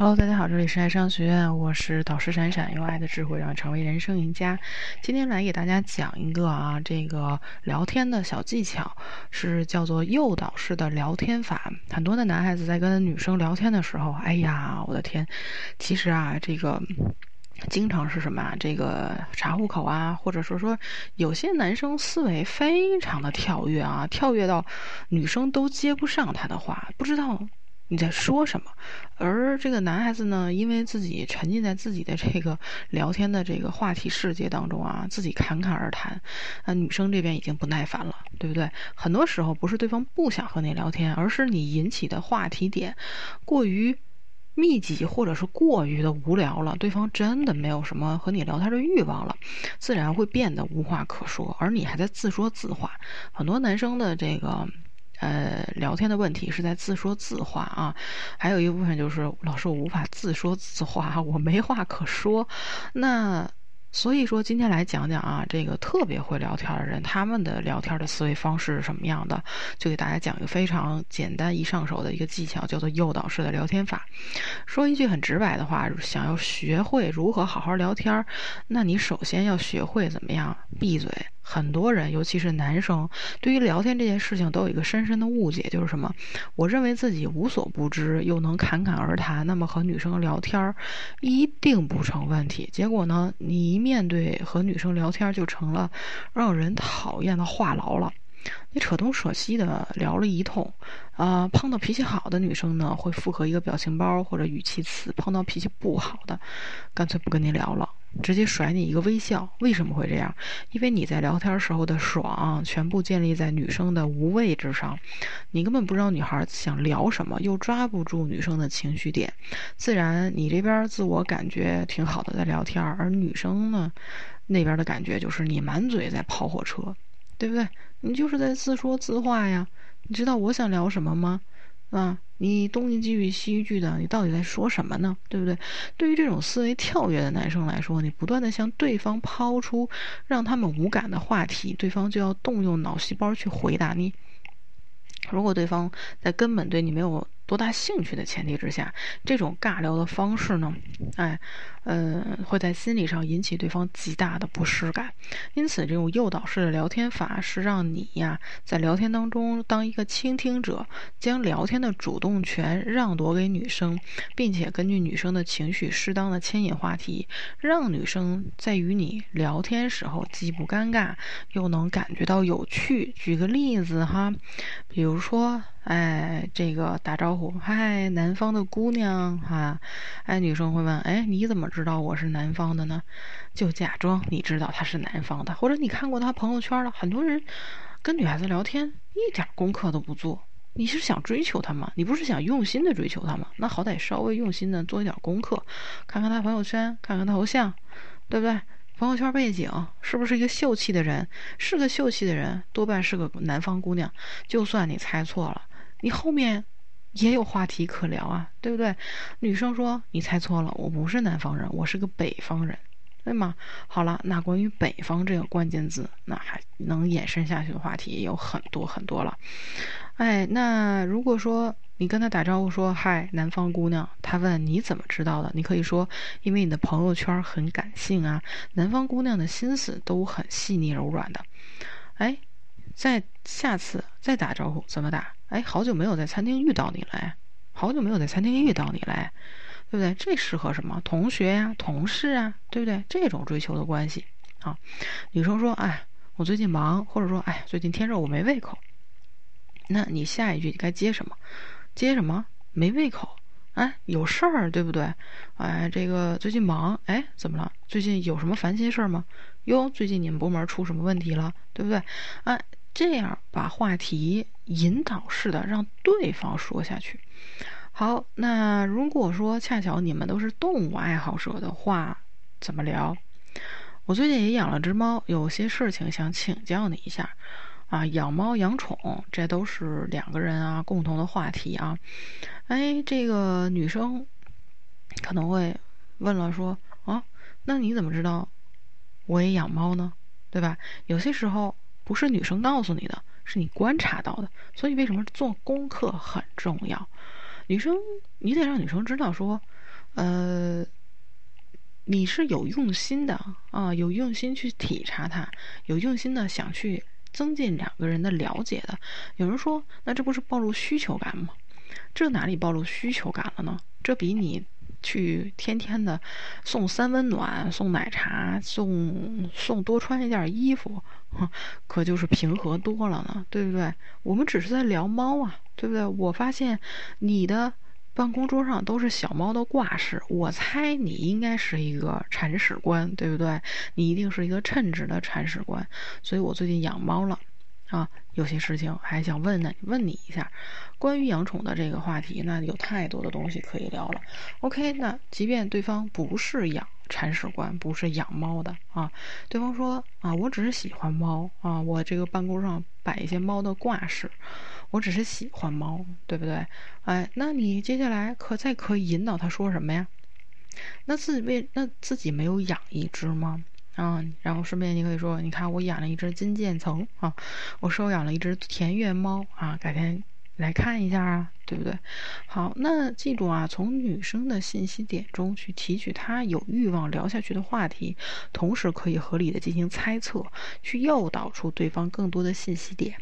Hello，大家好，这里是爱商学院，我是导师闪闪，用爱的智慧让成为人生赢家。今天来给大家讲一个啊，这个聊天的小技巧，是叫做诱导式的聊天法。很多的男孩子在跟女生聊天的时候，哎呀，我的天，其实啊，这个经常是什么啊？这个查户口啊，或者说说有些男生思维非常的跳跃啊，跳跃到女生都接不上他的话，不知道。你在说什么？而这个男孩子呢，因为自己沉浸在自己的这个聊天的这个话题世界当中啊，自己侃侃而谈，那女生这边已经不耐烦了，对不对？很多时候不是对方不想和你聊天，而是你引起的话题点过于密集，或者是过于的无聊了，对方真的没有什么和你聊天的欲望了，自然会变得无话可说，而你还在自说自话。很多男生的这个。呃，聊天的问题是在自说自话啊，还有一部分就是老师我无法自说自话，我没话可说，那。所以说，今天来讲讲啊，这个特别会聊天的人，他们的聊天的思维方式是什么样的？就给大家讲一个非常简单易上手的一个技巧，叫做诱导式的聊天法。说一句很直白的话，想要学会如何好好聊天，那你首先要学会怎么样闭嘴。很多人，尤其是男生，对于聊天这件事情都有一个深深的误解，就是什么？我认为自己无所不知，又能侃侃而谈，那么和女生聊天一定不成问题。结果呢，你一面对和女生聊天，就成了让人讨厌的话痨了。你扯东扯西的聊了一通，啊，碰到脾气好的女生呢，会附和一个表情包或者语气词；碰到脾气不好的，干脆不跟你聊了。直接甩你一个微笑，为什么会这样？因为你在聊天时候的爽，全部建立在女生的无畏之上，你根本不知道女孩想聊什么，又抓不住女生的情绪点，自然你这边自我感觉挺好的在聊天，而女生呢，那边的感觉就是你满嘴在跑火车，对不对？你就是在自说自话呀。你知道我想聊什么吗？啊，你东一句西一句的，你到底在说什么呢？对不对？对于这种思维跳跃的男生来说，你不断的向对方抛出让他们无感的话题，对方就要动用脑细胞去回答你。如果对方在根本对你没有多大兴趣的前提之下，这种尬聊的方式呢，哎，呃，会在心理上引起对方极大的不适感。因此，这种诱导式的聊天法是让你呀，在聊天当中当一个倾听者，将聊天的主动权让夺给女生，并且根据女生的情绪适当的牵引话题，让女生在与你聊天时候既不尴尬，又能感觉到有趣。举个例子哈，比如说。哎，这个打招呼，嗨，南方的姑娘哈，哎，女生会问，哎，你怎么知道我是南方的呢？就假装你知道他是南方的，或者你看过他朋友圈了。很多人跟女孩子聊天一点功课都不做，你是想追求她吗？你不是想用心的追求她吗？那好歹稍微用心的做一点功课，看看她朋友圈，看看他头像，对不对？朋友圈背景是不是一个秀气的人？是个秀气的人，多半是个南方姑娘。就算你猜错了。你后面也有话题可聊啊，对不对？女生说：“你猜错了，我不是南方人，我是个北方人，对吗？”好了，那关于北方这个关键字，那还能延伸下去的话题也有很多很多了。哎，那如果说你跟他打招呼说：“嗨，南方姑娘。”他问你怎么知道的？你可以说：“因为你的朋友圈很感性啊，南方姑娘的心思都很细腻柔软的。”哎。再下次再打招呼怎么打？哎，好久没有在餐厅遇到你了，好久没有在餐厅遇到你了，对不对？这适合什么？同学呀，同事啊，对不对？这种追求的关系啊。女生说：“哎，我最近忙，或者说，哎，最近天热，我没胃口。”那你下一句你该接什么？接什么？没胃口？哎，有事儿，对不对？哎，这个最近忙，哎，怎么了？最近有什么烦心事儿吗？哟，最近你们部门出什么问题了？对不对？哎。这样把话题引导式的让对方说下去。好，那如果说恰巧你们都是动物爱好者的话，怎么聊？我最近也养了只猫，有些事情想请教你一下。啊，养猫养宠，这都是两个人啊共同的话题啊。哎，这个女生可能会问了，说啊，那你怎么知道我也养猫呢？对吧？有些时候。不是女生告诉你的，是你观察到的。所以为什么做功课很重要？女生，你得让女生知道说，呃，你是有用心的啊，有用心去体察他，有用心的想去增进两个人的了解的。有人说，那这不是暴露需求感吗？这哪里暴露需求感了呢？这比你去天天的送三温暖、送奶茶、送送多穿一件衣服，可就是平和多了呢，对不对？我们只是在聊猫啊，对不对？我发现你的办公桌上都是小猫的挂饰，我猜你应该是一个铲屎官，对不对？你一定是一个称职的铲屎官，所以我最近养猫了。啊，有些事情还想问呢，问你一下，关于养宠的这个话题，那有太多的东西可以聊了。OK，那即便对方不是养铲屎官，不是养猫的啊，对方说啊，我只是喜欢猫啊，我这个办公上摆一些猫的挂饰，我只是喜欢猫，对不对？哎，那你接下来可再可以引导他说什么呀？那自己为那自己没有养一只吗？啊，然后顺便你可以说，你看我养了一只金渐层啊，我收养了一只田园猫啊，改天来看一下啊，对不对？好，那记住啊，从女生的信息点中去提取她有欲望聊下去的话题，同时可以合理的进行猜测，去诱导出对方更多的信息点，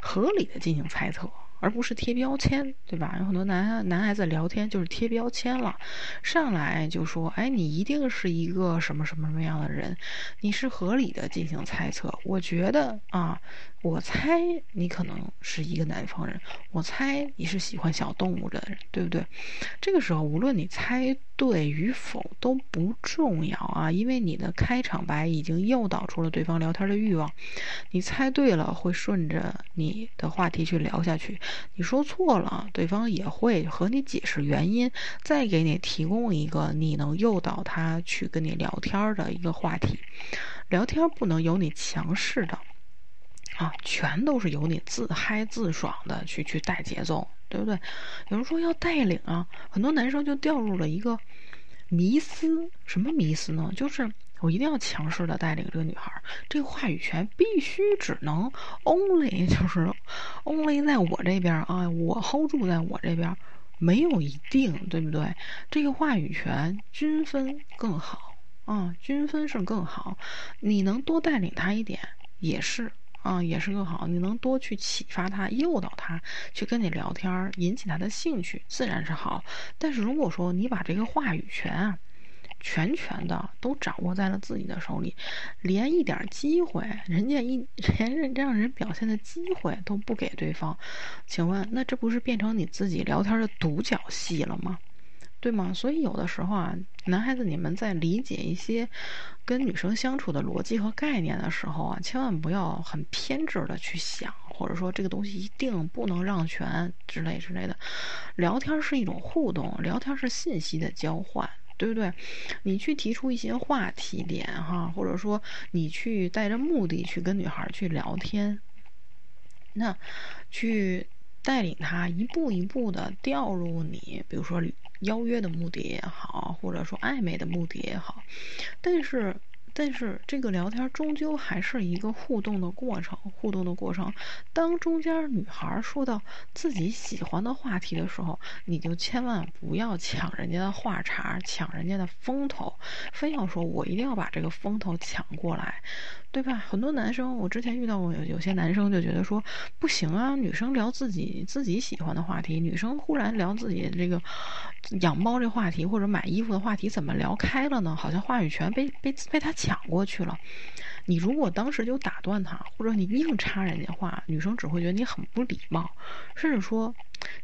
合理的进行猜测。而不是贴标签，对吧？有很多男男孩子聊天就是贴标签了，上来就说：“哎，你一定是一个什么什么什么样的人？”你是合理的进行猜测。我觉得啊，我猜你可能是一个南方人，我猜你是喜欢小动物的人，对不对？这个时候，无论你猜对与否都不重要啊，因为你的开场白已经诱导出了对方聊天的欲望。你猜对了，会顺着你的话题去聊下去。你说错了，对方也会和你解释原因，再给你提供一个你能诱导他去跟你聊天的一个话题。聊天不能有你强势的，啊，全都是由你自嗨自爽的去去带节奏，对不对？有人说要带领啊，很多男生就掉入了一个迷思，什么迷思呢？就是。我一定要强势的带领这个女孩，这个话语权必须只能 only 就是 only 在我这边啊，我 hold 住在我这边，没有一定，对不对？这个话语权均分更好啊，均分是更好。你能多带领她一点也是啊，也是更好。你能多去启发她，诱导她去跟你聊天，引起她的兴趣，自然是好。但是如果说你把这个话语权啊，全权的都掌握在了自己的手里，连一点机会，人家一 连让人表现的机会都不给对方，请问那这不是变成你自己聊天的独角戏了吗？对吗？所以有的时候啊，男孩子你们在理解一些跟女生相处的逻辑和概念的时候啊，千万不要很偏执的去想，或者说这个东西一定不能让权之类之类的。聊天是一种互动，聊天是信息的交换。对不对？你去提出一些话题点哈，或者说你去带着目的去跟女孩去聊天，那去带领她一步一步的掉入你，比如说邀约的目的也好，或者说暧昧的目的也好，但是。但是这个聊天终究还是一个互动的过程，互动的过程。当中间女孩说到自己喜欢的话题的时候，你就千万不要抢人家的话茬，抢人家的风头，非要说我一定要把这个风头抢过来。对吧？很多男生，我之前遇到过有有些男生就觉得说不行啊，女生聊自己自己喜欢的话题，女生忽然聊自己这个养猫这话题或者买衣服的话题，怎么聊开了呢？好像话语权被被被他抢过去了。你如果当时就打断他，或者你硬插人家话，女生只会觉得你很不礼貌，甚至说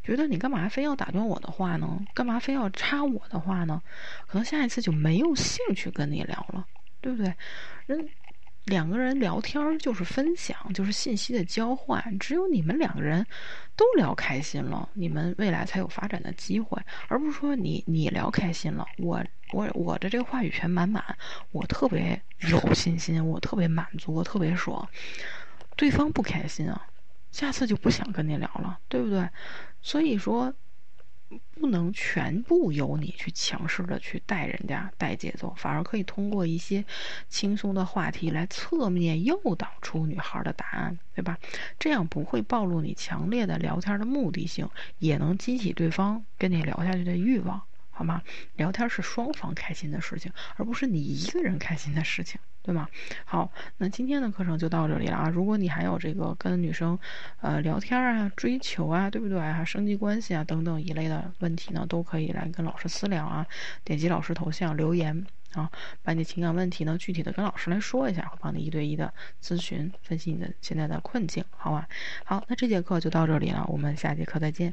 觉得你干嘛非要打断我的话呢？干嘛非要插我的话呢？可能下一次就没有兴趣跟你聊了，对不对？人。两个人聊天就是分享，就是信息的交换。只有你们两个人都聊开心了，你们未来才有发展的机会，而不是说你你聊开心了，我我我的这个话语权满满，我特别有信心，我特别满足，我特别爽，对方不开心啊，下次就不想跟你聊了，对不对？所以说。不能全部由你去强势的去带人家带节奏，反而可以通过一些轻松的话题来侧面诱导出女孩的答案，对吧？这样不会暴露你强烈的聊天的目的性，也能激起对方跟你聊下去的欲望。好吗？聊天是双方开心的事情，而不是你一个人开心的事情，对吗？好，那今天的课程就到这里了啊。如果你还有这个跟女生呃聊天啊、追求啊，对不对？还升级关系啊等等一类的问题呢，都可以来跟老师私聊啊。点击老师头像留言啊，把你情感问题呢具体的跟老师来说一下，会帮你一对一的咨询分析你的现在的困境，好吧？好，那这节课就到这里了，我们下节课再见。